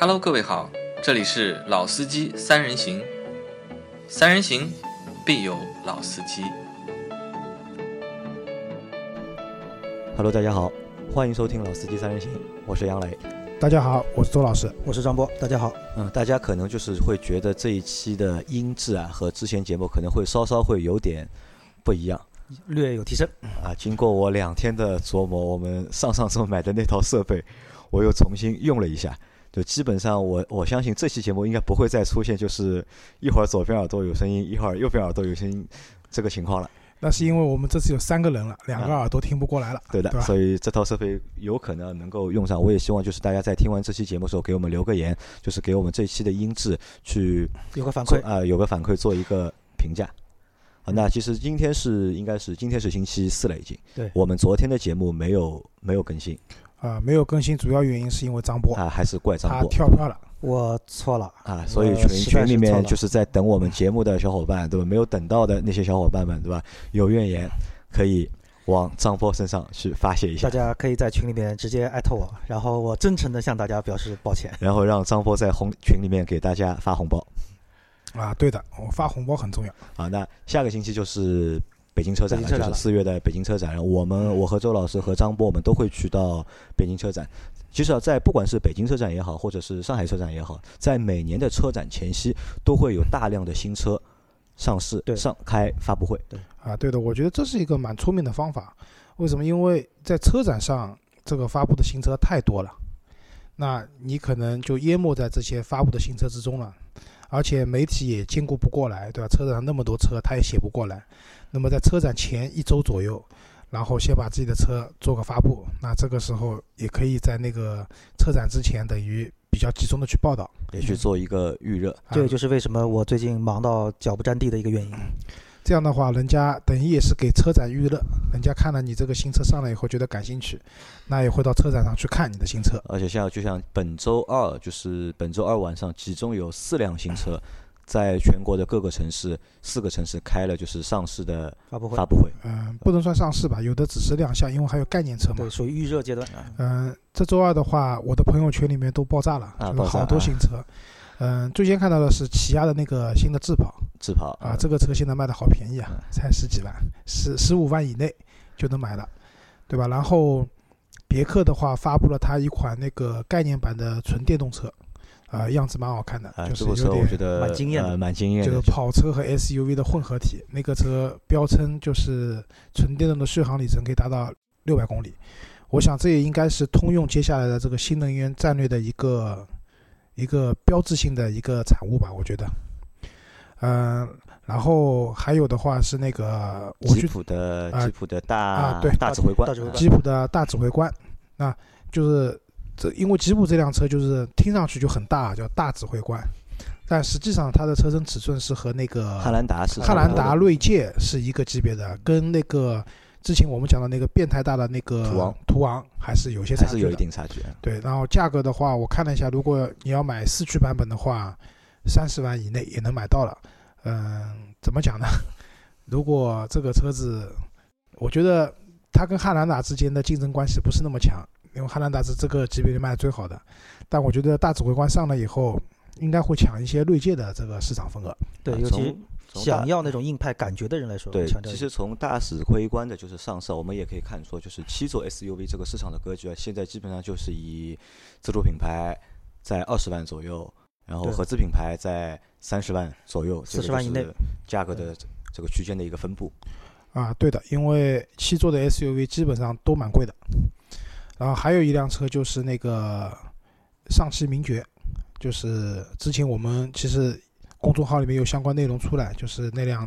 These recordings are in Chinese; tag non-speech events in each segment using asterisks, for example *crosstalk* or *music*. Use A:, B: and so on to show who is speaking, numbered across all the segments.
A: Hello，各位好，这里是老司机三人行，三人行必有老司机。
B: Hello，大家好，欢迎收听《老司机三人行》，我是杨磊。
C: 大家好，我是周老师。
D: 我是张波，大家好。
B: 嗯，大家可能就是会觉得这一期的音质啊和之前节目可能会稍稍会有点不一样
D: 略有提升。
B: 啊。经过我两天的琢磨，我们上上周买的那套设备，我又重新用了一下，就基本上我我相信这期节目应该不会再出现就是一会儿左边耳朵有声音，一会儿右边耳朵有声音这个情况了。
C: 那是因为我们这次有三个人了，两个耳朵听不过来了，
B: 对的，
C: 对吧？
B: 所以这套设备有可能能够用上。我也希望就是大家在听完这期节目的时候，给我们留个言，就是给我们这期的音质去
D: 有个反馈，
B: 做啊、有个反馈，做一个评价。啊，那其实今天是应该是今天是星期四了，已经。
D: 对
B: 我们昨天的节目没有没有更新
C: 啊、没有更新，主要原因是因为张波
B: 啊，还是怪张
C: 他
B: 波
C: 跳票了。
D: 我错了。
B: 啊，所以群群里面就是在等我们节目的小伙伴，对吧？没有等到的那些小伙伴们，对吧？有怨言可以往张波身上去发泄一下
D: 大。家可以在群里面直接艾特我，然后我真诚的向大家表示抱歉。
B: 然后让张波在红群里面给大家发红包
C: 啊，对的，我发红包很重要。
B: 啊。那下个星期就是北京车展了，
D: 北京车展
B: 就是四月的北京车展。我们我和周老师和张波我们都会去到北京车展。其实啊，在不管是北京车展也好，或者是上海车展也好，在每年的车展前夕，都会有大量的新车上市、
D: 对
B: 上开发布会。
C: 对啊，对的，我觉得这是一个蛮聪明的方法。为什么？因为在车展上，这个发布的新车太多了，那你可能就淹没在这些发布的新车之中了，而且媒体也兼顾不过来，对吧？车展上那么多车，他也写不过来。那么在车展前一周左右，然后先把自己的车做个发布，那这个时候也可以在那个车展之前，等于比较集中的去报道。
B: 也去做一个预热。
C: 啊
D: 这个就是为什么我最近忙到脚不沾地的一个原因。
C: 这样的话，人家等于也是给车展预热，人家看了你这个新车上来以后觉得感兴趣，那也会到车展上去看你的新车。
B: 而且像就像本周二，就是本周二晚上，其中有四辆新车，在全国的各个城市，四个城市开了就是上市的
D: 发布会
B: 发布会。
C: 嗯，不能算上市吧，有的只是亮相，因为还有概念车嘛
D: 对，。属于预热阶段。
C: 嗯，这周二的话，我的朋友圈里面都爆炸了，就是
B: 啊爆炸
C: 好多
B: 啊
C: 新车。嗯，最先看到的是起亚的那个新的智跑
B: 智跑
C: 啊，这个车现在卖的好便宜啊
B: 嗯，
C: 才十几万，十十五万以内就能买了，对吧？然后别克的话发布了它一款那个概念版的纯电动车，啊，样子蛮好看的，
B: 啊，
C: 就是有点
B: 我觉得
D: 蛮惊艳的
B: 呃蛮惊艳的。
C: 就是跑车和 SUV 的混合体，那个车标称就是纯电动的续航里程可以达到六百公里。我想这也应该是通用接下来的这个新能源战略的一个一个标志性的一个产物吧，我觉得。嗯、然后还有的话是那个我
B: 吉普的
C: 啊
B: 吉普的大
C: 啊对
B: 大指挥官
D: 大指挥官
C: 吉普的大指挥官，那就是这因为吉普这辆车就是听上去就很大，叫大指挥官，但实际上它的车身尺寸是和那个
B: 汉兰达是
C: 汉兰达锐界是一个级别的，跟那个之前我们讲的那个变态大的那个
B: 途昂
C: 途昂还是有些差距。
B: 还是有一定差距。
C: 对，然后价格的话，我看了一下，如果你要买四驱版本的话，三十万以内也能买到了。嗯，怎么讲呢？*laughs* 如果这个车子，我觉得它跟汉兰达之间的竞争关系不是那么强，因为汉兰达是这个级别里卖的最好的。但我觉得大指挥官上了以后，应该会抢一些锐界的这个市场份额。
D: 对，
B: 啊
D: 尤其想要那种硬派感觉的人来说，
B: 对
D: 强，调
B: 其实从大指挥官的就是上市，我们也可以看出，就是七座 SUV 这个市场的格局啊，现在基本上就是以自主品牌在二十万左右，然后合资品牌在三十万左右，这个
D: 40万以内
B: 价格的这个区间的一个分布。
C: 啊，对的，因为七座的 SUV 基本上都蛮贵的。然后还有一辆车就是那个上汽名爵，就是之前我们其实公众号里面有相关内容出来，就是那辆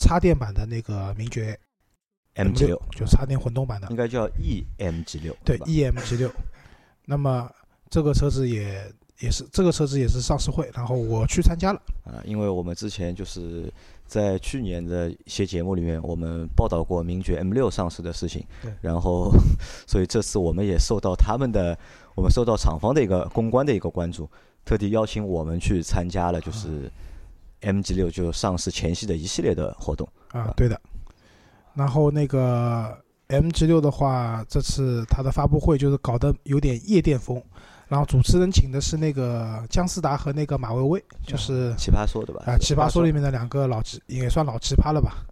C: 插电版的那个名爵
B: MG 六
C: 就插电混动版的
B: 应，该叫 EMG 六，
C: 对？，EMG 六。那么这个车子也也是这个车子也是上市会，然后我去参加了。
B: 啊，因为我们之前就是在去年的一些节目里面，我们报道过名爵 M 六上市的事情
D: 对，
B: 然后 *laughs* 所以这次我们也受到他们的，我们受到厂方的一个公关的一个关注，特地邀请我们去参加了就是 MG 六就上市前夕的一系列的活动。
C: 啊，对的。然后那个 MG 六的话，这次它的发布会就是搞得有点夜店风，然后主持人请的是那个姜思达和那个马薇薇，就是
B: 奇葩说对吧？
C: 啊，奇葩说里面的两个老奇，也算老奇葩了吧？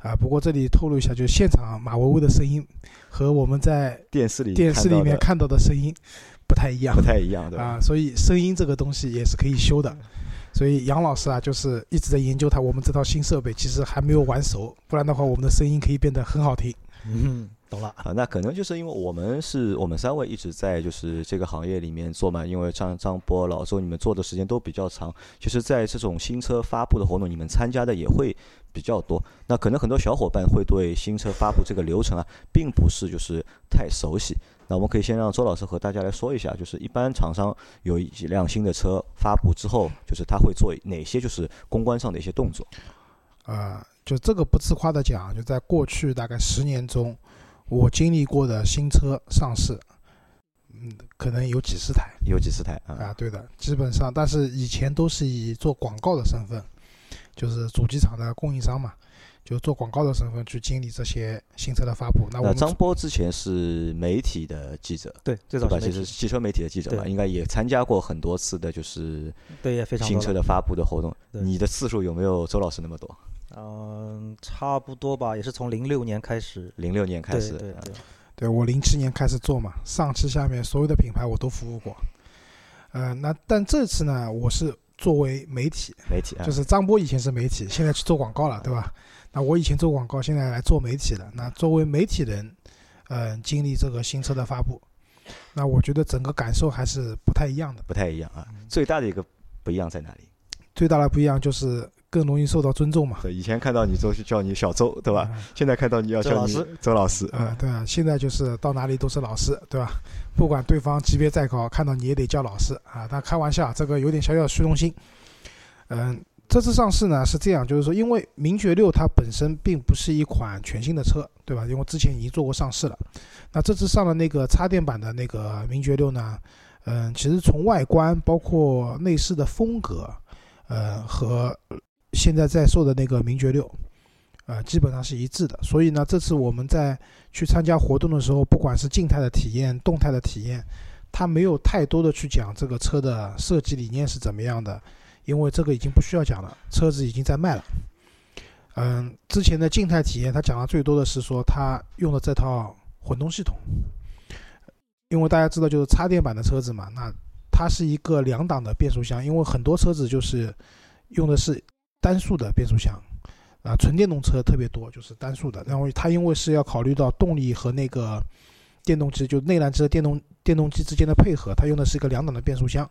C: 啊，不过这里透露一下，就是现场马薇薇的声音和我们在
B: 电视里
C: 电视里面看到的声音不太一样，
B: 不太一样，对吧？
C: 啊，所以声音这个东西也是可以修的。所以杨老师啊，就是一直在研究他我们这套新设备，其实还没有玩熟，不然的话，我们的声音可以变得很好听。
D: 嗯。懂了
B: 啊，那可能就是因为我们是我们三位一直在就是这个行业里面做嘛，因为张张波、老周你们做的时间都比较长，其实，在这种新车发布的活动，你们参加的也会比较多。那可能很多小伙伴会对新车发布这个流程啊，并不是就是太熟悉。那我们可以先让周老师和大家来说一下，就是一般厂商有一辆新的车发布之后，就是他会做哪些就是公关上的一些动作。
C: 啊，就这个不自夸的讲，就在过去大概十年中。我经历过的新车上市，嗯，可能有几十台，
B: 有几十台
C: 啊，啊，对的，基本上，但是以前都是以做广告的身份，就是主机厂的供应商嘛，就做广告的身份去经历这些新车的发布。
B: 那我张波之前是媒体的记者，
D: 对，最早
B: 其实汽车媒体的记者嘛，应该也参加过很多次的，就是
D: 对，也非常
B: 新车的发布的活动。你的次数有没有周老师那么多？
D: 嗯，差不多吧，也是从零六年开始。
B: 零六年开始，
D: 对对对，
C: 对我零七年开始做嘛，上汽下面所有的品牌我都服务过。呃，那但这次呢，我是作为媒体，
B: 媒体啊
C: 就是张波以前是媒体，现在去做广告了，对吧？那我以前做广告，现在来做媒体了。那作为媒体人，嗯，经历这个新车的发布，那我觉得整个感受还是不太一样的，
B: 不太一样啊。最大的一个不一样在哪里？
C: 最大的不一样就是。更容易受到尊重嘛？
B: 对，以前看到你都是叫你小周，对吧？现在看到你要叫你周老师，
C: 啊，对啊，现在就是到哪里都是老师，对吧？不管对方级别再高，看到你也得叫老师啊。但开玩笑，这个有点小小的虚荣心。嗯，这次上市呢是这样，就是说，因为名爵六它本身并不是一款全新的车，对吧？因为之前已经做过上市了。那这次上了那个插电版的那个名爵六呢，嗯，其实从外观包括内饰的风格，呃和。现在在售的那个名爵六，呃，基本上是一致的。所以呢，这次我们在去参加活动的时候，不管是静态的体验、动态的体验，它没有太多的去讲这个车的设计理念是怎么样的，因为这个已经不需要讲了，车子已经在卖了。嗯，之前的静态体验，它讲的最多的是说它用的这套混动系统，因为大家知道就是插电版的车子嘛，那它是一个两档的变速箱，因为很多车子就是用的是。单速的变速箱，啊，纯电动车特别多，就是单速的。然后它因为是要考虑到动力和那个电动机，就内燃机的电动电动机之间的配合，它用的是一个两档的变速箱。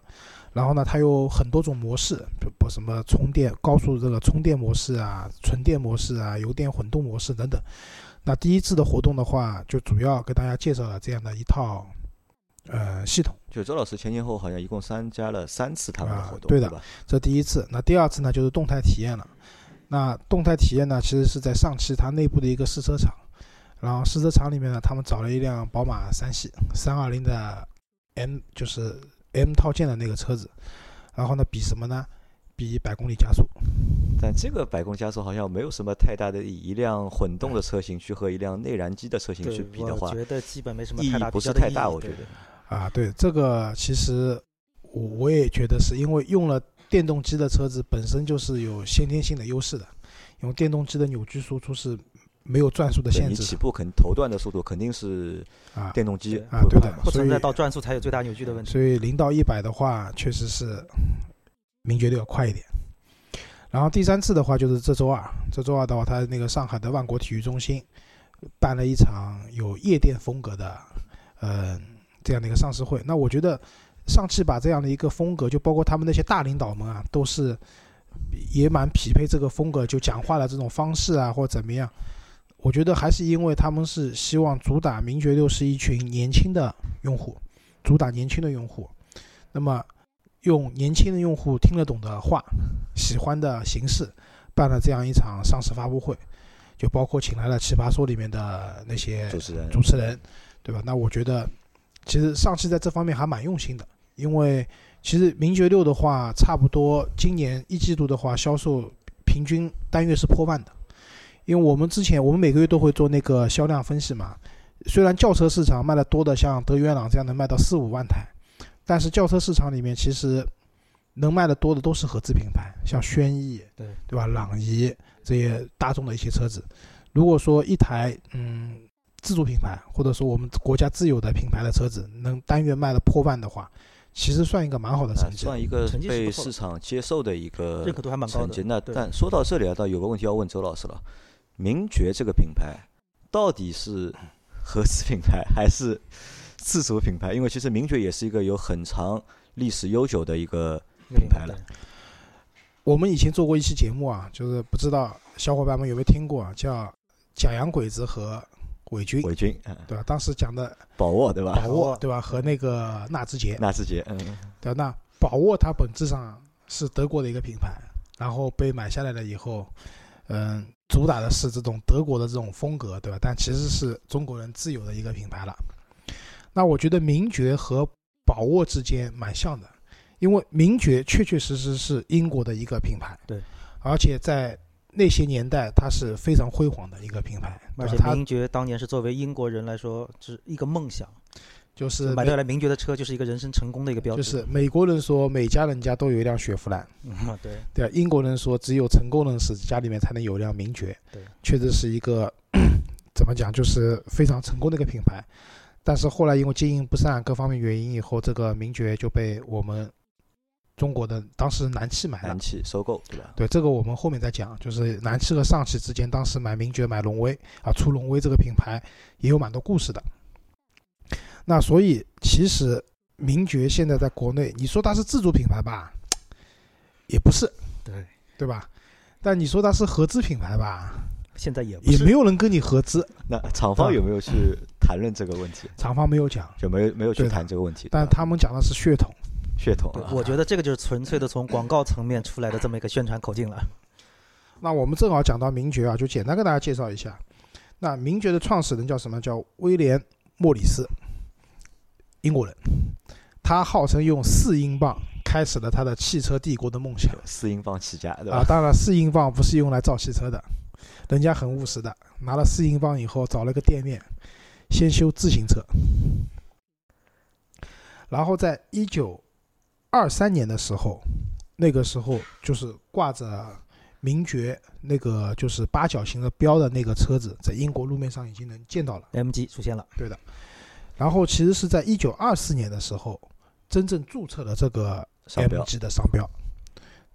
C: 然后呢，它有很多种模式，不什么充电高速这个充电模式啊，纯电模式啊，油电混动模式等等。那第一次的活动的话，就主要给大家介绍了这样的一套呃系统。
B: 就周老师前前后好像一共参加了三次他们的活动，
C: 对
B: 的，
C: 这第一次。那第二次呢，就是动态体验了。那动态体验呢，其实是在上汽它内部的一个试车场。然后试车场里面呢，他们找了一辆宝马三系三二零的 M，就是 M 套件的那个车子。然后呢，比什么呢？比百公里加速。
B: 但这个百公里加速好像没有什么太大的意义。一辆混动的车型去和一辆内燃机的车型去比的话，
D: 我觉得基本没什么
B: 意义不是太大，我觉得。
C: 啊，对这个其实我我也觉得是因为用了电动机的车子本身就是有先天性的优势的，因为电动机的扭矩输出是没有转速的限制，你
B: 起步肯头段的速度肯定是
C: 啊
B: 电动机
C: 啊对的，
D: 不存在到转速才有最大扭矩的问题。
C: 所以零到一百的话，确实是名爵六要快一点。然后第三次的话就是这周二，这周二的话，他那个上海的万国体育中心办了一场有夜店风格的，嗯。这样的一个上市会，那我觉得上汽把这样的一个风格，就包括他们那些大领导们啊，都是也蛮匹配这个风格，就讲话的这种方式啊，或怎么样。我觉得还是因为他们是希望主打名爵六是一群年轻的用户，主打年轻的用户。那么用年轻的用户听得懂的话、喜欢的形式，办了这样一场上市发布会，就包括请来了《奇葩说》里面的那些
B: 主持人，
C: 主持人，对吧？那我觉得。其实上汽在这方面还蛮用心的，因为其实名爵六的话，差不多今年一季度的话，销售平均单月是破万的。因为我们之前我们每个月都会做那个销量分析嘛，虽然轿车市场卖的多的像德元朗这样能卖到四五万台，但是轿车市场里面其实能卖的多的都是合资品牌，像轩逸，
D: 对
C: 对吧？朗逸这些大众的一些车子。如果说一台嗯自主品牌，或者说我们国家自有的品牌的车子，能单月卖了破万的话，其实算一个蛮好的成绩。
B: 算一个被市场接受的一个
D: 认可度还蛮高的
B: 成绩。那但说到这里啊，倒有个问题要问周老师了：名爵这个品牌到底是合资品牌还是自主品牌？因为其实名爵也是一个有很长历史悠久的一个品牌了
C: 我们以前做过一期节目啊，就是不知道小伙伴们有没有听过啊，叫假洋鬼子和伪军，
B: 伪军，嗯，
C: 对吧？当时讲的
B: 宝沃对吧？
C: 宝沃，对吧？和那个纳智捷，
B: 纳智捷，嗯，
C: 对吧？那宝沃它本质上是德国的一个品牌，然后被买下来了以后，嗯，主打的是这种德国的这种风格，对吧？但其实是中国人自有的一个品牌了。那我觉得名爵和宝沃之间蛮像的，因为名爵确确实实是英国的一个品牌，
D: 对，
C: 而且在那些年代它是非常辉煌的一个品牌，
D: 而且
C: 它
D: 名爵当年是作为英国人来说是一个梦想，
C: 就是
D: 买到了名爵的车就是一个人生成功的一个标志。
C: 就是美国人说每家人家都有一辆雪佛兰，
D: 嗯，对，
C: 对啊，英国人说只有成功人士家里面才能有一辆名爵，
D: 对，
C: 确实是一个怎么讲，就是非常成功的一个品牌。但是后来因为经营不善各方面原因以后，这个名爵就被我们中国的当时南汽买了
B: 南。汽收购对吧？
C: 对，这个我们后面再讲，就是南汽和上汽之间当时买名爵、买荣威啊，出荣威这个品牌也有蛮多故事的。那所以其实名爵现在在国内，你说它是自主品牌吧，也不是，
D: 对，
C: 对吧？但你说它是合资品牌吧，
D: 现在也不
C: 也没有人跟你合资，
B: 那厂方有没有去谈论这个问题？
C: 厂方没有讲，
B: 就没有没有去谈这个问题？
C: 但他们讲的是血统。
D: 对
B: 血统啊，
D: 我觉得这个就是纯粹的从广告层面出来的这么一个宣传口径了。*laughs*
C: 那我们正好讲到名爵啊，就简单跟大家介绍一下。那名爵的创始人叫什么？叫威廉·莫里斯，英国人。他号称用四英镑开始了他的汽车帝国的梦想 *laughs*
B: 四英镑起家对
C: 啊！
B: 吧？
C: 当然，四英镑不是用来造汽车的，人家很务实的，拿了四英镑以后找了个店面，先修自行车，然后在一九二三年的时候，那个时候就是挂着名爵那个就是八角形的标的那个车子，在英国路面上已经能见到了。
D: MG 出现了，对的
C: 然后其实是在一九二四年的时候，真正注册了这个
B: 商标
C: MG 的商标。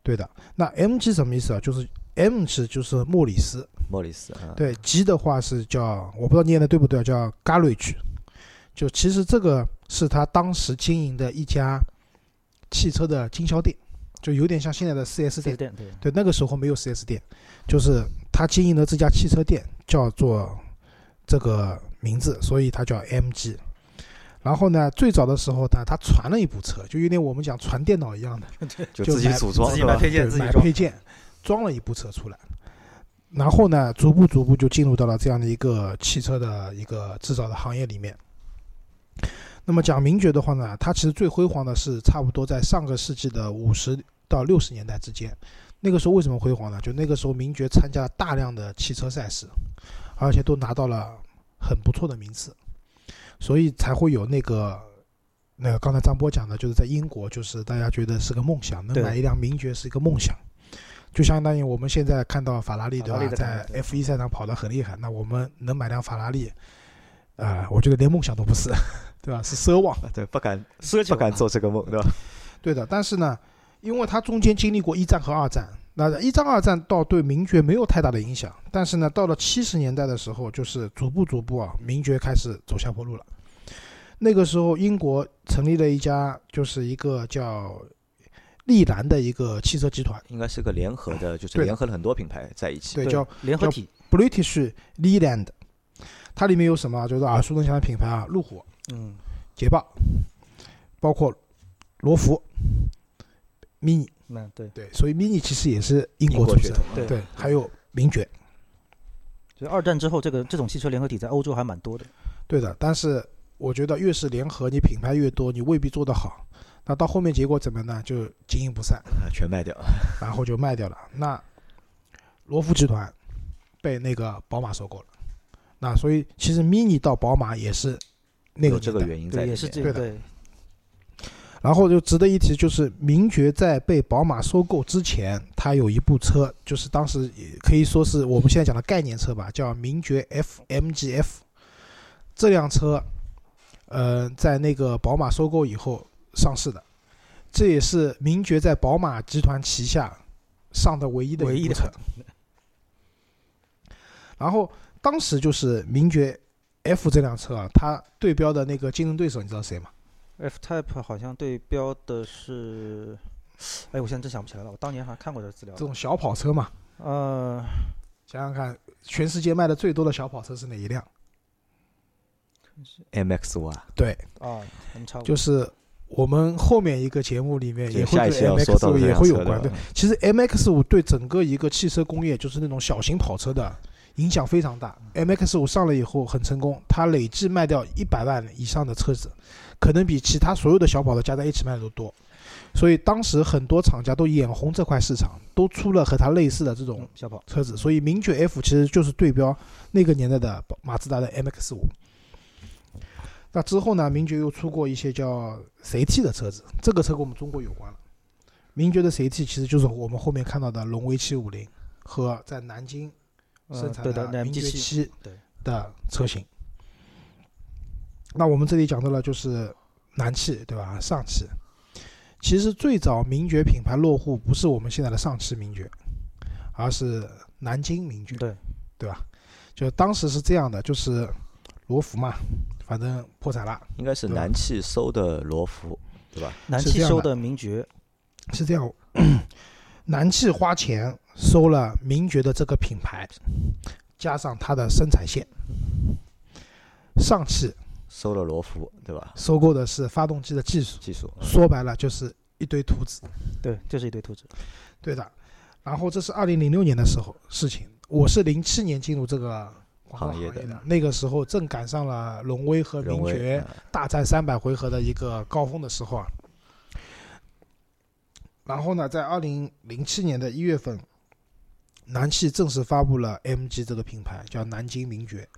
C: 对的，那 MG 什么意思啊？就是 M 是就是莫里斯，
B: 莫里斯啊，
C: 对，G 的话是叫我不知道念的对不对，叫 Garage。就其实这个是他当时经营的一家汽车的经销店，就有点像现在的 4S
D: 四
C: 店
D: S。店对，
C: 对，那个时候没有 4S 店，就是他经营的这家汽车店叫做这个名字，所以它叫 MG。然后呢，最早的时候呢，他传了一部车，就有点我们讲传电脑一样的，*laughs*
B: 就自己组装
D: 自己？买配件自己装
C: 买配件，装了一部车出来。然后呢，逐步逐步就进入到了这样的一个汽车的一个制造的行业里面。那么讲名爵的话呢，它其实最辉煌的是差不多在上个世纪的五十到六十年代之间。那个时候为什么辉煌呢？就那个时候名爵参加了大量的汽车赛事，而且都拿到了很不错的名次，所以才会有那个那个刚才张波讲的，就是在英国，就是大家觉得是个梦想，能买一辆名爵是一个梦想。就相当于我们现在看到法拉利，对吧在 F 一赛场跑得很厉害，那我们能买辆法拉利，啊、我觉得连梦想都不是，*laughs* 对吧？是奢望。
B: 对，不敢
D: 奢求
B: 不敢做这个梦，对吧？*laughs*
C: 对的，但是呢，因为它中间经历过一战和二战，那一战、二战倒对名爵没有太大的影响，但是呢，到了七十年代的时候，就是逐步逐步啊，名爵开始走下坡路了。那个时候，英国成立了一家，就是一个叫利兰的一个汽车集团，
B: 应该是个联合的，就是联合了很多品牌在一起。
C: 对，
D: 对
C: 叫叫
D: 联合体
C: ，British Leland。它里面有什么啊？就是耳熟能详的品牌啊，路虎、
D: 嗯，
C: 捷豹，包括罗孚、Mini。
D: 那对，
C: 对，所以 Mini 其实也是英
B: 英
C: 国出生
B: 国血统，
D: 对
C: 对，还有名爵，
D: 所以二战之后，这个这种汽车联合体在欧洲还蛮多的。
C: 对的。但是我觉得越是联合，你品牌越多，你未必做得好。那到后面结果怎么呢？就经营不善，
B: 啊，全卖掉。*laughs*
C: 然后就卖掉了。那罗孚集团被那个宝马收购了。那所以其实 Mini 到宝马也是那个
B: 这个原因在
D: 对，
B: 里面。
D: 也是这
C: 对的
D: 个对，
C: 然后就值得一提，就是名爵在被宝马收购之前，它有一部车，就是当时也可以说是我们现在讲的概念车吧，叫名爵 F MGF。这辆车，呃，在那个宝马收购以后上市的，这也是名爵在宝马集团旗下上的唯一的
D: 唯一的
C: 一部车。*laughs* 然后当时就是名爵 F 这辆车啊，它对标的那个竞争对手，你知道谁吗
D: ？F Type 好像对标的是，哎，我现在真想不起来了。我当年好像看过这资料
C: 这。种小跑车嘛，
D: 呃，
C: 想想看，全世界卖的最多的小跑车是哪一辆
B: ？MX 五啊，
C: 对，
D: 啊，我们差不多。
C: 就是我们后面一个节目里面也会跟
B: 下一期要说
C: MX 五也会有关。
B: 的
C: 对，其实 MX 五对整个一个汽车工业，就是那种小型跑车的影响非常大。MX 五上了以后很成功，它累计卖掉一百万以上的车子，可能比其他所有的小跑的加在一起卖的都多。所以当时很多厂家都眼红这块市场，都出了和它类似的这种
D: 嗯小跑，
C: 车子，所以名爵 F 其实就是对标那个年代的马自达的 MX 五。那之后呢，名爵又出过一些叫 CT 的车子，这个车跟我们中国有关了。名爵的 CT 其实就是我们后面看到的荣威750和在南京生
D: 嗯，
C: 产
D: 对的，那
C: 名爵
D: 七，对
C: 的车型。那我们这里讲到了就是南汽，对吧？上汽。其实最早名爵品牌落户不是我们现在的上汽名爵，而是南京名爵，
D: 对
C: 对吧？就当时是这样的，就是罗孚嘛，反正破产了，
B: 应该是南汽收的罗孚，对吧？
D: 南汽收的名爵，
C: 是这样。*clears throat* 南汽花钱收了名爵的这个品牌，加上它的生产线。上汽
B: 收了罗孚，对吧？
C: 收购的是发动机的技术，
B: 技术，
C: 说白了就是一堆图纸。
D: 对，就是一堆图纸。
C: 对的。然后这是二零零六年的时候事情，我是零七年进入这个
B: 行业的
C: 行业的，那个时候正赶上了荣威和名爵
B: 嗯
C: 大战三百回合的一个高峰的时候啊。然后呢，在二零零七年的一月份，南汽正式发布了 MG 这个品牌，叫南京名爵。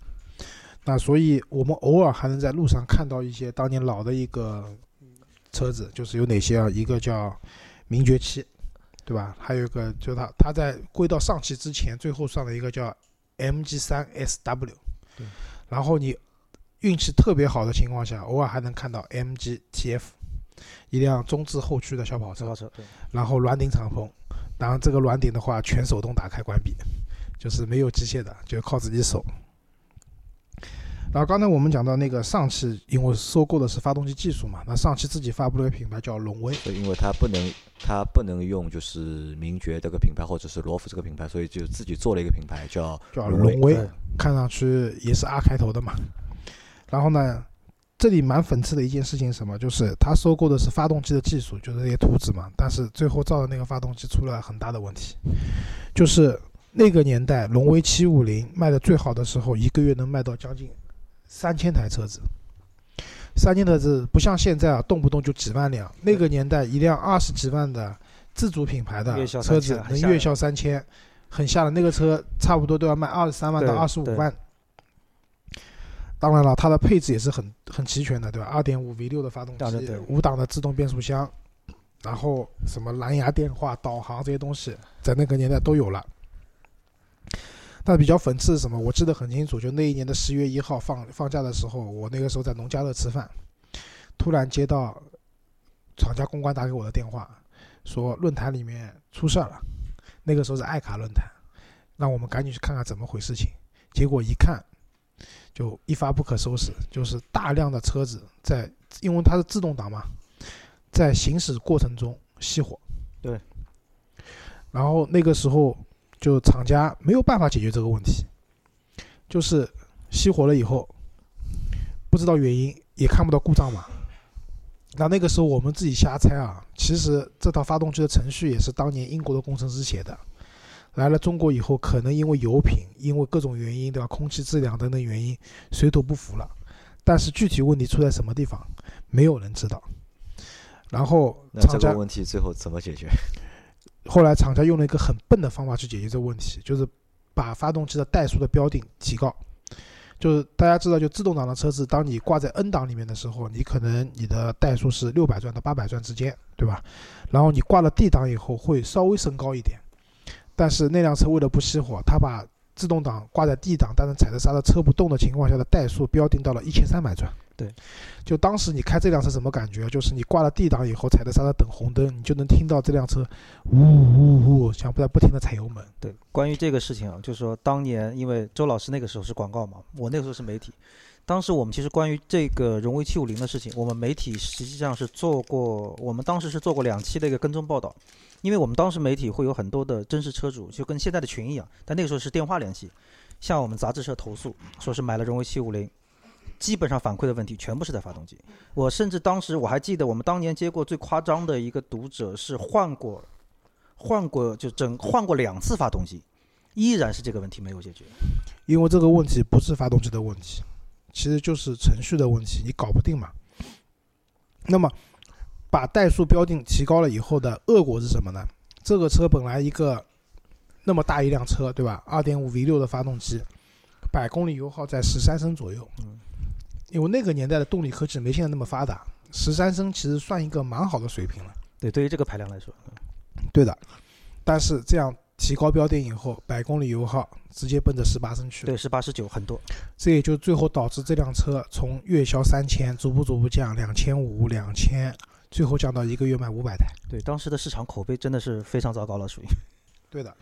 C: 那所以我们偶尔还能在路上看到一些当年老的一个车子，就是有哪些啊？一个叫名爵七，对吧？还有一个就是它它在归到上汽之前，最后上了一个叫 MG 三 SW。
D: 对。
C: 然后你运气特别好的情况下，偶尔还能看到 MG TF，一辆中置后驱的小跑车
D: 跑，车，
C: 然后软顶敞篷。当然，这个软顶的话，全手动打开关闭，就是没有机械的，就靠自己手。然后刚才我们讲到那个上汽，因为收购的是发动机技术嘛，那上汽自己发布了个品牌叫荣威，
B: 因为它不能，它不能用就是名爵这个品牌或者是罗孚这个品牌，所以就自己做了一个品牌叫
C: 叫
B: 荣威
C: 看上去也是 R 开头的嘛。然后呢，这里蛮讽刺的一件事情是什么？就是他收购的是发动机的技术，就是那些图纸嘛，但是最后造的那个发动机出了很大的问题，就是那个年代荣威七五零卖的最好的时候，一个月能卖到将近三千台车子。三千台车不像现在啊，动不动就几万辆。那个年代，一辆二十几万的自主品牌的车子
D: 3000很吓人
C: 能月销三千，很吓人。那个车差不多都要卖二十三万到二十五万。当然了，它的配置也是很很齐全的，对吧？二点五 V 六的发动机
D: 对，
C: 五档的自动变速箱，然后什么蓝牙电话、导航这些东西，在那个年代都有了。但比较讽刺是什么？我记得很清楚，就那一年的十月一号放放假的时候，我那个时候在农家乐吃饭，突然接到厂家公关打给我的电话，说论坛里面出事儿了。那个时候是爱卡论坛，让我们赶紧去看看怎么回事情。结果一看，就一发不可收拾，就是大量的车子在，因为它是自动挡嘛，在行驶过程中熄火。
D: 对。
C: 然后那个时候，就厂家没有办法解决这个问题，就是熄火了以后，不知道原因，也看不到故障码。那那个时候我们自己瞎猜啊，其实这套发动机的程序也是当年英国的工程师写的。来了中国以后，可能因为油品，因为各种原因，对吧？空气质量等等原因，水土不服了。但是具体问题出在什么地方，没有人知道。然后
B: 那
C: 厂家
B: 这个问题最后怎么解决？*laughs*
C: 后来厂家用了一个很笨的方法去解决这个问题，就是把发动机的怠速的标定提高，就是大家知道，就自动挡的车子，当你挂在 N 档里面的时候，你可能你的怠速是六百转到八百转之间，对吧？然后你挂了 D 档以后会稍微升高一点，但是那辆车为了不熄火，他把自动挡挂在 D 档，但是踩着刹车车不动的情况下的怠速标定到了一千三百转。
D: 对，
C: 就当时你开这辆车什么感觉？就是你挂了 D 档以后，踩着刹车等红灯，你就能听到这辆车呜呜呜，像在不停的踩油门。
D: 对，关于这个事情啊，就是说当年因为周老师那个时候是广告嘛，我那个时候是媒体。当时我们其实关于这个荣威七五零的事情，我们媒体实际上是做过，我们当时是做过两期的一个跟踪报道，因为我们当时媒体会有很多的真实车主，就跟现在的群一样，但那个时候是电话联系，向我们杂志社投诉，说是买了荣威七五零，基本上反馈的问题全部是在发动机。我甚至当时我还记得，我们当年接过最夸张的一个读者是换过，换过就整换过两次发动机，依然是这个问题没有解决。
C: 因为这个问题不是发动机的问题，其实就是程序的问题，你搞不定嘛。那么，把怠速标定提高了以后的恶果是什么呢？这个车本来一个那么大一辆车，对吧？二点五 V 六的发动机，百公里油耗在十三升左右。
D: 嗯。
C: 因为那个年代的动力科技没现在那么发达，十三升其实算一个蛮好的水平了。
D: 对，对于这个排量来说，
C: 对的。但是这样提高标定以后，百公里油耗直接奔着十八升去了。
D: 对，十八十九很多。
C: 这也就最后导致这辆车从月销三千，逐步逐步降，两千五、两千，最后降到一个月卖五百台。
D: 对，当时的市场口碑真的是非常糟糕了，属于。*laughs*
C: 对的。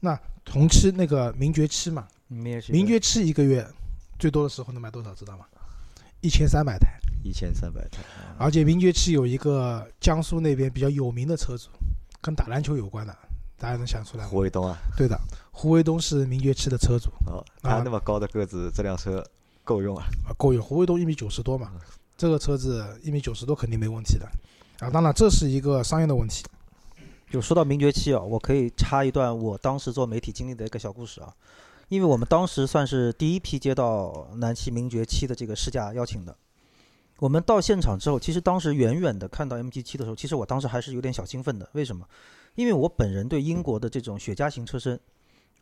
C: 那同期那个名爵七嘛，名爵七一个月最多的时候能卖多少？知道吗？一千三百台。
B: 一千三百台。
C: 而且名爵七有一个江苏那边比较有名的车主，跟打篮球有关的，大家能想出来吗？
B: 胡卫东啊。
C: 对的，胡卫东是名爵七的车主。
B: 哦，他那么高的个子，这辆车够用啊？
C: 啊，够用。胡卫东一米九十多嘛，这个车子一米九十多肯定没问题的。啊，当然这是一个商业的问题。
D: 就说到名爵七啊，我可以插一段我当时做媒体经历的一个小故事啊。因为我们当时算是第一批接到南汽名爵七的这个试驾邀请的，我们到现场之后，其实当时远远的看到 MG 七的时候，其实我当时还是有点小兴奋的。为什么？因为我本人对英国的这种雪茄型车身，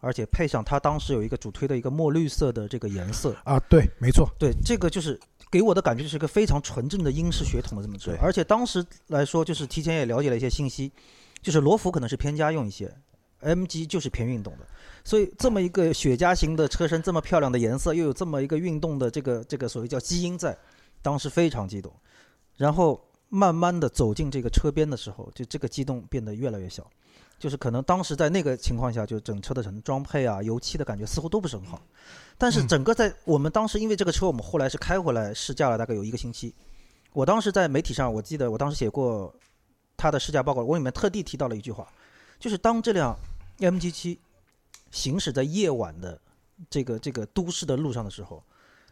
D: 而且配上它当时有一个主推的一个墨绿色的这个颜色
C: 啊，对，没错，
D: 对，这个就是给我的感觉就是一个非常纯正的英式血统的这么车。而且当时来说，就是提前也了解了一些信息，就是罗孚可能是偏家用一些，MG 就是偏运动的。所以这么一个雪茄型的车身，这么漂亮的颜色，又有这么一个运动的这个这个所谓叫基因在，当时非常激动。然后慢慢的走进这个车边的时候，就这个激动变得越来越小，就是可能当时在那个情况下，就整车的什么装配啊、油漆的感觉似乎都不是很好。但是整个在我们当时因为这个车，我们后来是开回来试驾了大概有一个星期。我当时在媒体上，我记得我当时写过他的试驾报告，我里面特地提到了一句话，就是当这辆 MG 七。行驶在夜晚的这个这个都市的路上的时候，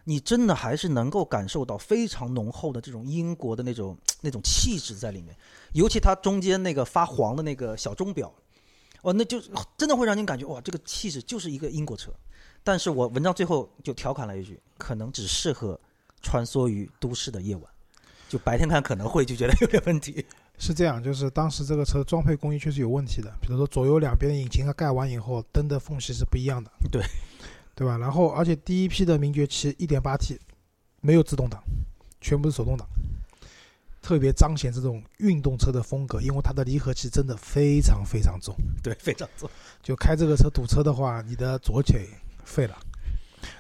D: 你真的还是能够感受到非常浓厚的这种英国的那种那种气质在里面。尤其它中间那个发黄的那个小钟表，哦，那就真的会让你感觉哇，这个气质就是一个英国车。但是我文章最后就调侃了一句，可能只适合穿梭于都市的夜晚，就白天看可能会就觉得有点问题。
C: 是这样，就是当时这个车装配工艺确实有问题的，比如说左右两边的引擎盖盖完以后，灯的缝隙是不一样的，
D: 对，
C: 对吧？然后而且第一批的名爵七 1.8T 没有自动挡，全部是手动挡，特别彰显这种运动车的风格，因为它的离合器真的非常非常重，*laughs*
D: 对，非常重。
C: 就开这个车堵车的话，你的左腿废了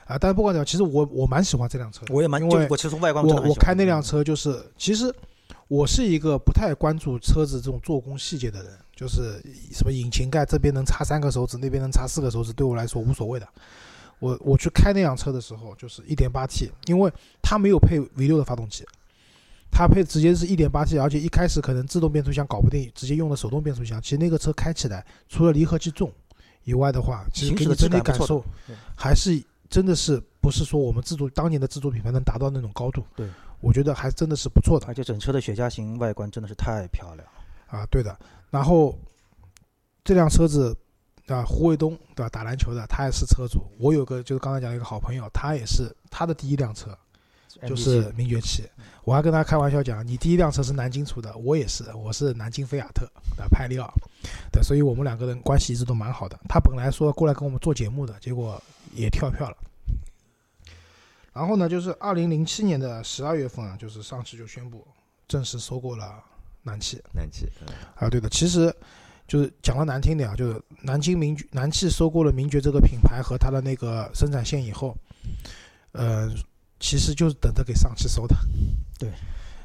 C: 啊！但是不管怎样，其实我我蛮喜欢这辆车，
D: 我也蛮，
C: 因为
D: 我其实从外观
C: 我我开那辆车就是其实。我是一个不太关注车子这种做工细节的人，就是什么引擎盖这边能插三个手指，那边能插四个手指，对我来说无所谓的。我我去开那辆车的时候，就是一点八 T，因为它没有配 V 六的发动机，它配直接是一点八 T，而且一开始可能自动变速箱搞不定，直接用的手动变速箱。其实那个车开起来，除了离合器重以外的话，其实给你整体感受还是真的是不是说我们自主当年的自主品牌能达到那种高度。
D: 对。
C: 我觉得还真的是不错的，
D: 而且整车的雪茄型外观真的是太漂亮
C: 啊！对的，然后这辆车子啊，胡卫东对吧？打篮球的，他也是车主。我有个就是刚才讲的一个好朋友，他也是他的第一辆车就是名爵七。我还跟他开玩笑讲，你第一辆车是南京出的，我也是，我是南京菲亚特的派利奥。对，所以我们两个人关系一直都蛮好的。他本来说过来跟我们做节目的，结果也跳票了。然后呢，就是二零零七年的十二月份啊，就是上汽就宣布正式收购了南汽。
B: 南汽，嗯
C: 啊，对的，其实就是讲的难听点啊，就是南京名爵南汽收购了名爵这个品牌和它的那个生产线以后，呃，其实就是等着给上汽收的。
D: 对，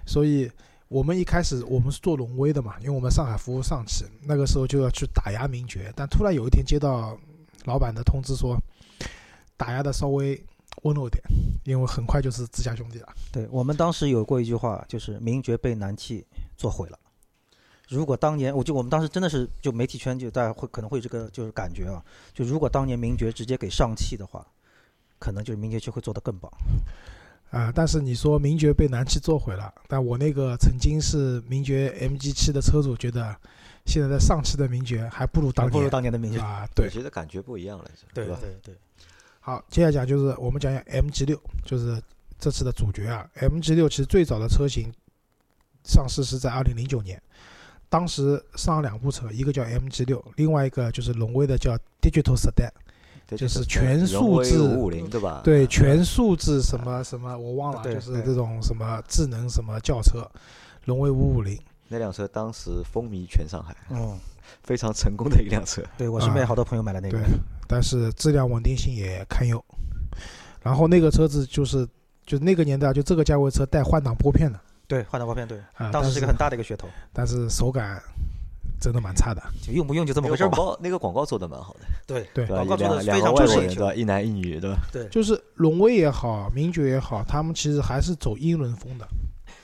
C: 所以我们一开始我们是做荣威的嘛，因为我们上海服务上汽，那个时候就要去打压名爵，但突然有一天接到老板的通知说，打压的稍微温柔点，因为很快就是自家兄弟了。
D: 对我们当时有过一句话，就是名爵被南汽做毁了。如果当年，我就我们当时真的是就媒体圈就大家会可能会有这个就是感觉啊，就如果当年名爵直接给上汽的话，可能就是名爵就会做得更棒。
C: 啊、但是你说名爵被南汽做毁了，但我那个曾经是名爵 MG 七的车主，觉得现在的上汽的名爵还不如当年，
D: 不如当年的名爵。
C: 啊，对
B: 我。觉得感觉不一样了，
D: 对
B: 吧？
D: 对对，
C: 好，接下来讲就是我们讲讲 MG 六，就是这次的主角啊。MG 六其实最早的车型上市是在二零零九年，当时上了两部车，一个叫 MG 六，另外一个就是荣威的叫 Digital Sedan，
B: 对
C: 就是全数字
B: 五五零对吧？
C: 对，
B: 嗯
C: 全数字什么什么我忘了，就是这种什么智能什么轿车，荣威五五零。
B: 那辆车当时风靡全上海，
D: 嗯，*laughs*
B: 非常成功的一辆车。
D: 对我身边好多朋友买了那个
C: 对，但是质量稳定性也堪忧。然后那个车子就是，就那个年代就这个价位车带换挡拨片的
D: 对换挡拨片，对，
C: 啊，
D: 当时是一个很大的一个噱头，*laughs*
C: 但是手感真的蛮差的。
D: 就用不用就这么回事儿吧。
B: 广告那个广告做的蛮好的，
D: 对
C: 对？
D: 广告做的
B: 两两个
D: 非常
B: 外国人对吧？一男一女对吧？
D: 对，
C: 就是荣威也好，名爵也好，他们其实还是走英伦风的，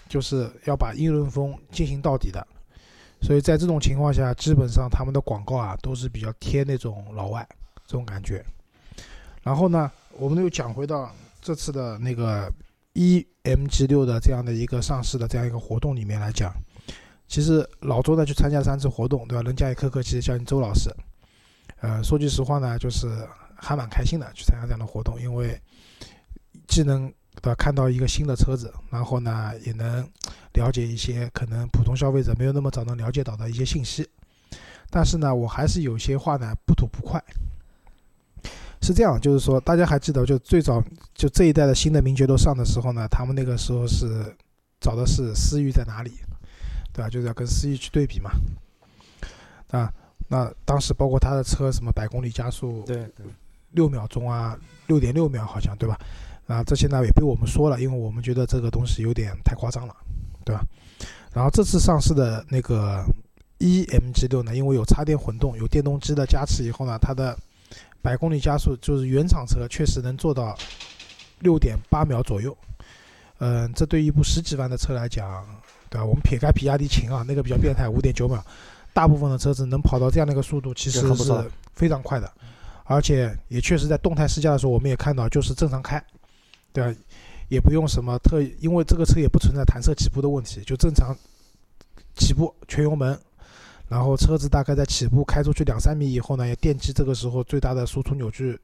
C: 就是要把英伦风进行到底的。所以在这种情况下，基本上他们的广告啊都是比较贴那种老外这种感觉。然后呢，我们又讲回到这次的那个 EMG 六的这样的一个上市的这样一个活动里面来讲，其实老周呢去参加三次活动，对吧？人家也客客气气叫你周老师。呃，说句实话呢，就是还蛮开心的去参加这样的活动，因为既能对吧看到一个新的车子，然后呢也能了解一些可能普通消费者没有那么早能了解到的一些信息。但是呢，我还是有些话呢不吐不快。是这样，就是说，大家还记得，就最早就这一代的新的名爵都上的时候呢，他们那个时候是找的是思域在哪里，对吧？就是要跟思域去对比嘛。啊，那当时包括他的车什么百公里加速
D: 对对，
C: 六秒钟啊，六点六秒好像对吧？啊，这些呢也被我们说了，因为我们觉得这个东西有点太夸张了，对吧？然后这次上市的那个 EMG 六呢，因为有插电混动，有电动机的加持以后呢，它的百公里加速就是原厂车确实能做到六点八秒左右。嗯，这对于一部十几万的车来讲，对吧？我们撇开比亚迪秦啊，那个比较变态，五点九秒，大部分的车子能跑到这样的一个速度，其实是非常快的。而且也确实在动态试驾的时候，我们也看到，就是正常开，对吧？也不用什么特，因为这个车也不存在弹射起步的问题，就正常起步全油门，然后车子大概在起步开出去两三米以后呢，也电机这个时候最大的输出扭矩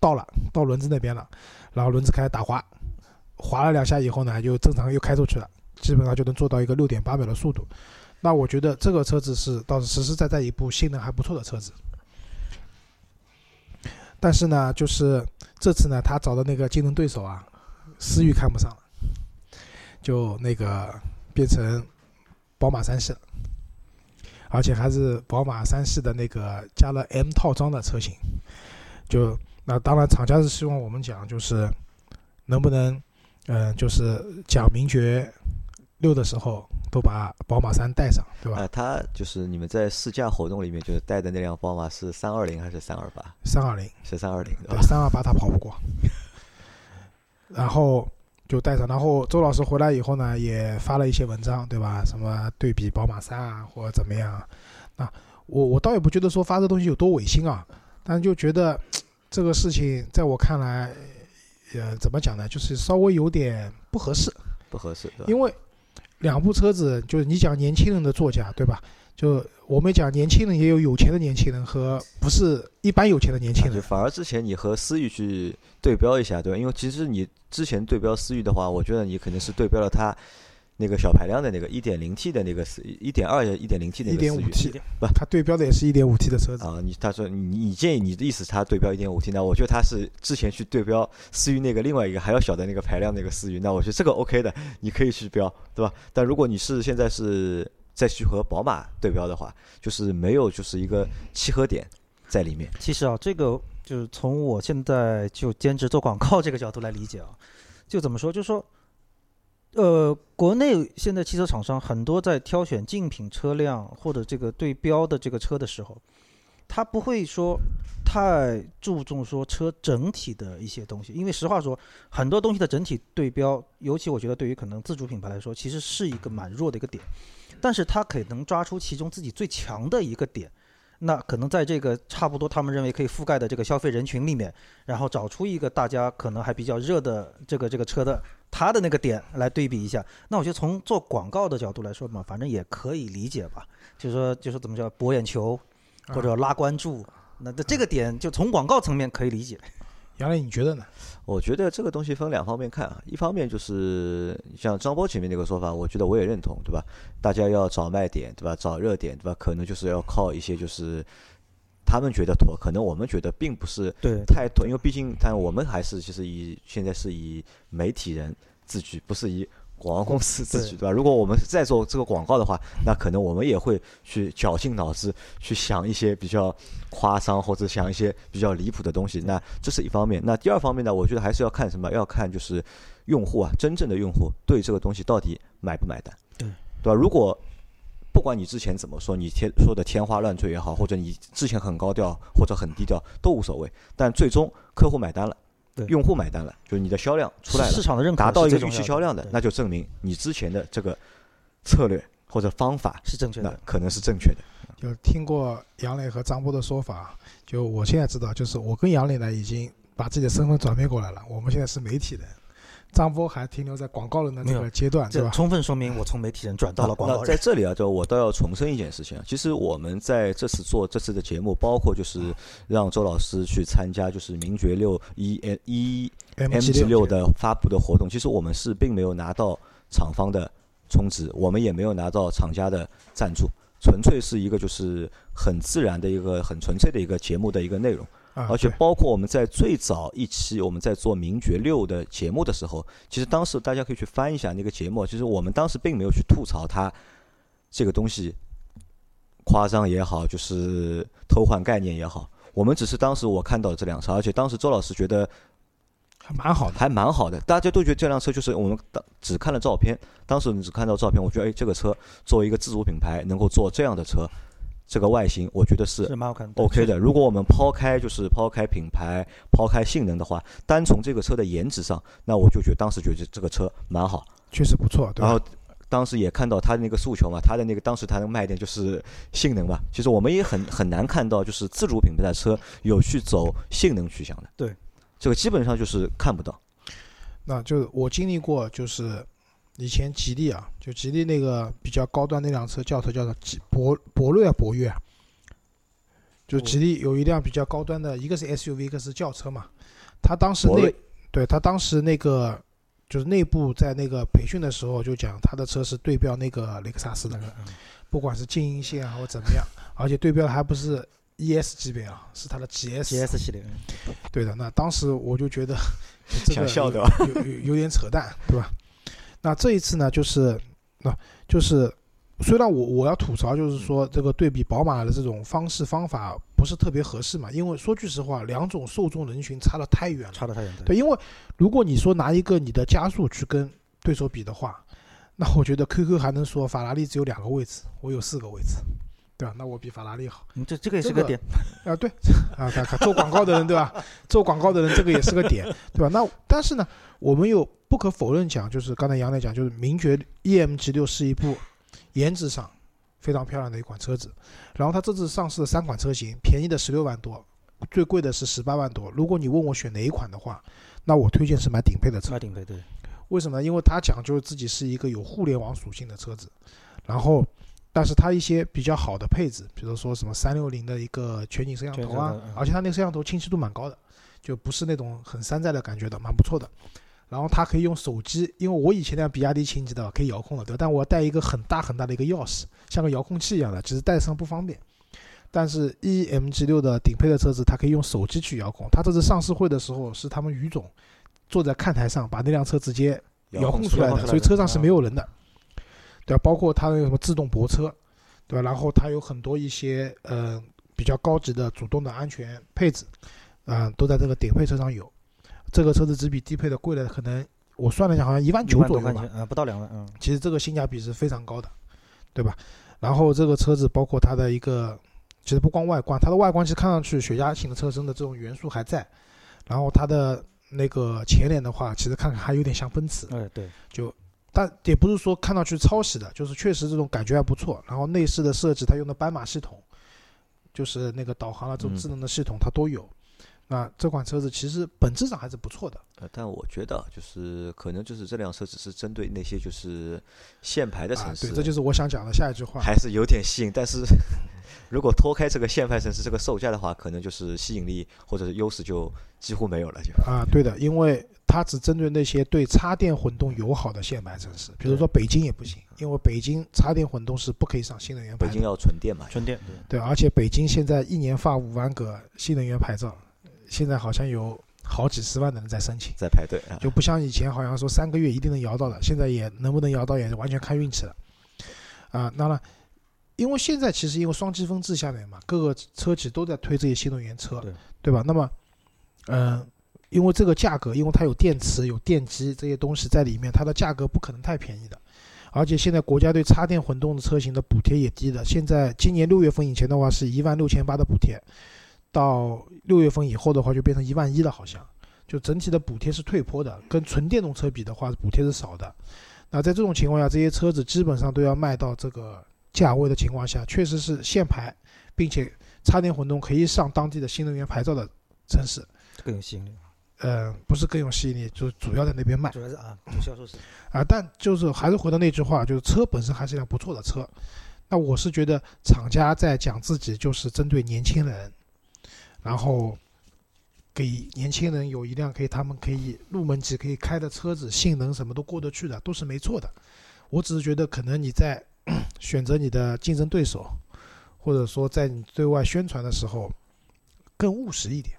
C: 到了，到轮子那边了，然后轮子开始打滑，滑了两下以后呢，就正常又开出去了，基本上就能做到一个六点八秒的速度。那我觉得这个车子是倒是实实在在一部性能还不错的车子。但是呢，就是这次呢，他找的那个竞争对手啊，思域看不上了，就那个变成宝马三系了，而且还是宝马三系的那个加了 M 套装的车型。就那当然，厂家是希望我们讲，就是能不能，嗯、就是讲名爵六的时候都把宝马三带上，对吧？
B: 啊，他就是你们在试驾活动里面就是带的那辆宝马是三二零还是三二八？
C: 三二零。
B: 是三二零对
C: 对，
B: 吧？
C: 三二八他跑不过，然后就带上。然后周老师回来以后呢，也发了一些文章，对吧？什么对比宝马三啊，或者怎么样啊？那我我倒也不觉得说发这东西有多违心啊，但就觉得 *tsk* 这个事情在我看来，呃，怎么讲呢？就是稍微有点不合适，
B: 不合适？
C: 因为两部车子，就是你讲年轻人的座驾，对吧？就我们讲年轻人也有有钱的年轻人和不是一般有钱的年轻
B: 啊就
C: 人。
B: 反而之前你和思域去对标一下，对吧？因为其实你之前对标思域的话，我觉得你肯定是对标了它那个小排量的那个一点零 T 的那个是一点二一点零 T 的
C: 一点五
B: 那个思域
C: T，
B: 不
C: 它对标的也是一点五 T 的车子。
B: 啊，你他说你你建议你的意思它对标一点五 T，那我觉得它是之前去对标思域那个另外一个还要小的那个排量那个思域，那我觉得这个 OK 的，你可以去标，对吧？但如果你是现在是再去和宝马对标的话，就是没有就是一个契合点在里面。
D: 其实啊，这个就是从我现在就兼职做广告这个角度来理解啊，就怎么说，就是说，呃，国内现在汽车厂商很多在挑选竞品车辆或者这个对标的这个车的时候，他不会说太注重说车整体的一些东西，因为实话说，很多东西的整体对标，尤其我觉得对于可能自主品牌来说，其实是一个蛮弱的一个点，但是他可能抓出其中自己最强的一个点。那可能在这个差不多他们认为可以覆盖的这个消费人群里面，然后找出一个大家可能还比较热的这个这个车的它的那个点来对比一下。那我觉得从做广告的角度来说嘛，反正也可以理解吧。就是说，就是怎么叫博眼球或者拉关注，那这这个点就从广告层面可以理解。
C: 杨磊，你觉得呢？
B: 我觉得这个东西分两方面看啊，一方面就是像张波前面那个说法，我觉得我也认同，对吧？大家要找卖点，对吧？找热点，对吧？可能就是要靠一些就是他们觉得妥，可能我们觉得并不是
D: 对
B: 太妥，因为毕竟但我们还是其实以现在是以媒体人自居，不是以广告公司自居，对吧？如果我们在做这个广告的话，那可能我们也会去绞尽脑汁去想一些比较夸张或者想一些比较离谱的东西。那这是一方面。那第二方面呢，我觉得还是要看什么？要看就是用户啊，真正的用户对这个东西到底买不买单，
D: 对
B: 对吧？如果不管你之前怎么说，你天说的天花乱坠也好，或者你之前很高调或者很低调都无所谓，但最终客户买单了
D: 对，
B: 用户买单了，就是你的销量出来了
D: 市，场的认可
B: 达到一个预期销量的，那就证明你之前的这个策略或者方法，
D: 是正确的。
B: 可能是正确的。
C: 就听过杨磊和张波的说法，就我现在知道，就是我跟杨磊呢已经把自己的身份转变过来了，我们现在是媒体人，张波还停留在广告人的
D: 那
C: 个阶段，对吧？
D: 这充分说明我从媒体人转到了广告
B: 那在。这里啊，就我倒要重申一件事情啊，其实我们在这次做这次的节目，包括就是让周老师去参加就是名爵六一 N 一 MG 六的发布的活动，其实我们是并没有拿到厂方的充值，我们也没有拿到厂家的赞助，纯粹是一个就是很自然的一个很纯粹的一个节目的一个内容。
C: 啊，
B: 而且包括我们在最早一期我们在做名爵六的节目的时候，其实当时大家可以去翻一下那个节目，其实我们当时并没有去吐槽它这个东西夸张也好，就是偷换概念也好，我们只是当时我看到了这辆车，而且当时周老师觉得
C: 还蛮好的。
B: 还蛮好的，大家都觉得这辆车就是我们当只看了照片，当时你只看到照片，我觉得哎，这个车作为一个自主品牌能够做这样的车，这个外形我觉得是
D: 是蛮
B: OK 的。如果我们抛开就是抛开品牌、抛开性能的话，单从这个车的颜值上，那我就觉得当时觉得这个车蛮好。
C: 确实不错，对？
B: 然后当时也看到他的那个诉求嘛，他的那个当时他的卖点就是性能嘛。其实我们也很很难看到，就是自主品牌的车有去走性能取向的。
D: 对，
B: 这个基本上就是看不到。
C: 那就是我经历过，就是以前吉利啊，就吉利那个比较高端那辆车，轿车叫做吉博博瑞啊，博越啊，就吉利有一辆比较高端的，一个是 SUV，一个是轿车嘛。他当时内对他当时那个就是内部在那个培训的时候就讲，他的车是对标那个雷克萨斯的，不管是静音性啊或怎么样，而且对标的还不是 ES 级别啊，是它的 GS。
D: GS 系列，
C: 对的，那当时我就觉得 *laughs* 这个
B: 想笑的
C: 有有有有点扯淡，对吧？那这一次呢，就是那、就是虽然我我要吐槽，就是说这个对比宝马的这种方式方法不是特别合适嘛，因为说句实话，两种受众人群差的太远了。
D: 差的太远。
C: 对，因为如果你说拿一个你的加速去跟对手比的话，那我觉得 QQ 还能说法拉利只有两个位置，我有四个位置，对吧？那我比法拉利好。
D: 嗯，这这个也是
C: 这个
D: 个点。
C: 啊，对，啊，看看做广告的人对吧？做广告的人这个也是个点，对吧？那但是呢，我们又不可否认讲，就是刚才杨磊讲，就是名爵 EMG 六是一部颜值上非常漂亮的一款车子。然后它这次上市的三款车型，便宜的十六万多，最贵的是十八万多。如果你问我选哪一款的话，那我推荐是买顶配的车
D: 买。顶配对，
C: 为什么呢？因为它讲究自己是一个有互联网属性的车子，然后，但是它一些比较好的配置，比如说什么三六零的一个全景摄像头啊而且它那个摄像头清晰度蛮高的，就不是那种很山寨的感觉的，蛮不错的。然后它可以用手机，因为我以前那比亚迪秦，你知道可以遥控的，对吧？但我要带一个很大很大的一个钥匙，像个遥控器一样的，其实带上不方便。但是 E M G 六的顶配的车子，它可以用手机去遥控。它这次上市会的时候，是他们于总坐在看台上把那辆车直接遥控出来的，所以车上是没有人的，对吧？包括它的什么自动泊车，对吧？然后它有很多一些呃比较高级的主动的安全配置，嗯、都在这个顶配车上有。这个车子只比低配的贵了，可能我算了一下，好像一万九左右吧
D: 万多块钱，。呃，不到两万，嗯，
C: 其实这个性价比是非常高的，对吧？然后这个车子包括它的一个，其实不光外观，它的外观其实看上去雪茄型的车身的这种元素还在，然后它的那个前脸的话，其实看看还有点像奔驰，
D: 哎，对，
C: 但也不是说看上去抄袭的，就是确实这种感觉还不错。然后内饰的设计，它用的斑马系统，就是那个导航啊这种智能的系统它都有。那这款车子其实本质上还是不错的，
B: 呃，但我觉得就是可能就是这辆车只是针对那些就是限牌的
C: 啊
B: 城，市，
C: 对，这就是我想讲的下一句话。
B: 还是有点吸引。但是 *laughs* 如果脱开这个限牌城市这个售价的话，可能就是吸引力或者是优势就几乎没有了，就
C: 啊，对的，因为它只针对那些对插电混动友好的限牌城市，比如说北京也不行，因为北京插电混动是不可以上新能源牌。
B: 北京要纯电嘛，
D: 纯电，对，
C: 对，而且北京现在一年发五万个新能源牌照，现在好像有好几十万的人在申请，
B: 在排队啊。
C: 就不像以前好像说三个月一定能摇到的，现在也能不能摇到也是完全看运气了。啊，当然，因为现在其实因为双积分制下面嘛，各个车企都在推这些新能源车，
D: 对
C: 吧？那么，嗯、因为这个价格，因为它有电池、有电机这些东西在里面，它的价格不可能太便宜的。而且现在国家对插电混动的车型的补贴也低的，现在今年六月份以前的话是一万六千八的补贴，到六月份以后的话就变成一万一了，好像。就整体的补贴是退坡的，跟纯电动车比的话，补贴是少的。那在这种情况下，这些车子基本上都要卖到这个价位的情况下，确实是限牌，并且插电混动可以上当地的新能源牌照的城市，
D: 更有吸引力。
C: 呃，不是更有吸引力，就是主要在那边卖
D: 主要是啊，主销售是
C: 啊。但就是还是回到那句话，就是车本身还是一辆不错的车。那我是觉得厂家在讲自己就是针对年轻人，然后给年轻人有一辆可以他们可以入门级可以开的车子，性能什么都过得去的，都是没错的。我只是觉得可能你在 *coughs* 选择你的竞争对手，或者说在你对外宣传的时候更务实一点。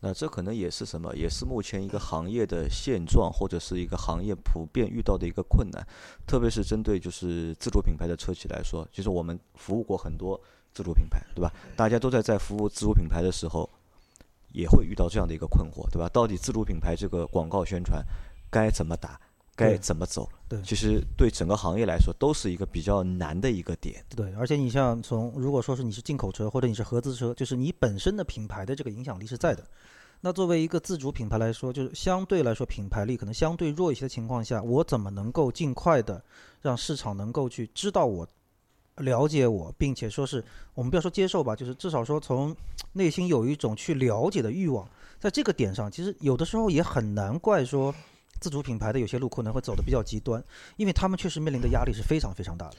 B: 那这可能也是什么？也是目前一个行业的现状，或者是一个行业普遍遇到的一个困难。特别是针对就是自主品牌的车企来说，其实我们服务过很多自主品牌，对吧？大家都在在服务自主品牌的时候，也会遇到这样的一个困惑，对吧？到底自主品牌这个广告宣传该怎么打，该怎么走？
D: 对
B: 其实对整个行业来说都是一个比较难的一个点。
D: 对，而且你像从如果说是你是进口车或者你是合资车，就是你本身的品牌的这个影响力是在的。那作为一个自主品牌来说，就是相对来说品牌力可能相对弱一些的情况下，我怎么能够尽快的让市场能够去知道我、了解我，并且说是我们不要说接受吧，就是至少说从内心有一种去了解的欲望，在这个点上，其实有的时候也很难怪说自主品牌的有些路可能会走的比较极端，因为他们确实面临的压力是非常非常大的。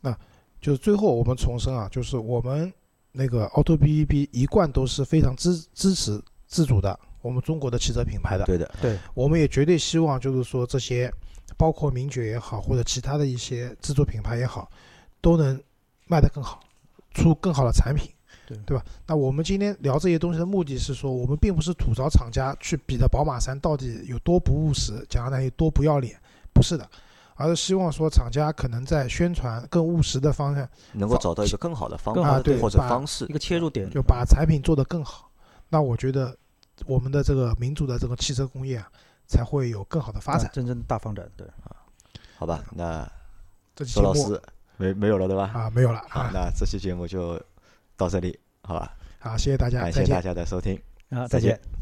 C: 那就是最后我们重申啊，就是我们那个 Auto B E B 一贯都是非常支支持自主的，我们中国的汽车品牌的。
B: 对的，
D: 对，
C: 我们也绝对希望，就是说这些，包括名爵也好，或者其他的一些自主品牌也好，都能卖得更好，出更好的产品，
D: 对
C: 对吧？那我们今天聊这些东西的目的是说，我们并不是吐槽厂家去比的宝马三到底有多不务实，讲的有多不要脸，不是的，而是希望说厂家可能在宣传更务实的方向，
B: 能够找到一个更好的方法
C: 的对
B: 或者方式
D: 一。个切入点，
C: 就把产品做得更好。那我觉得我们的这个民族的这个汽车工业啊，才会有更好的发展。
D: 啊真正大发展。对啊，
B: 好吧，那
C: 这期节目
B: 周老师没没有了对吧？
C: 啊没有了
B: 好，
C: 啊，
B: 那这期节目就到这里，好吧？
C: 好，谢谢大家，
B: 感谢大。家的收听。
D: 啊，
B: 再见
D: 见。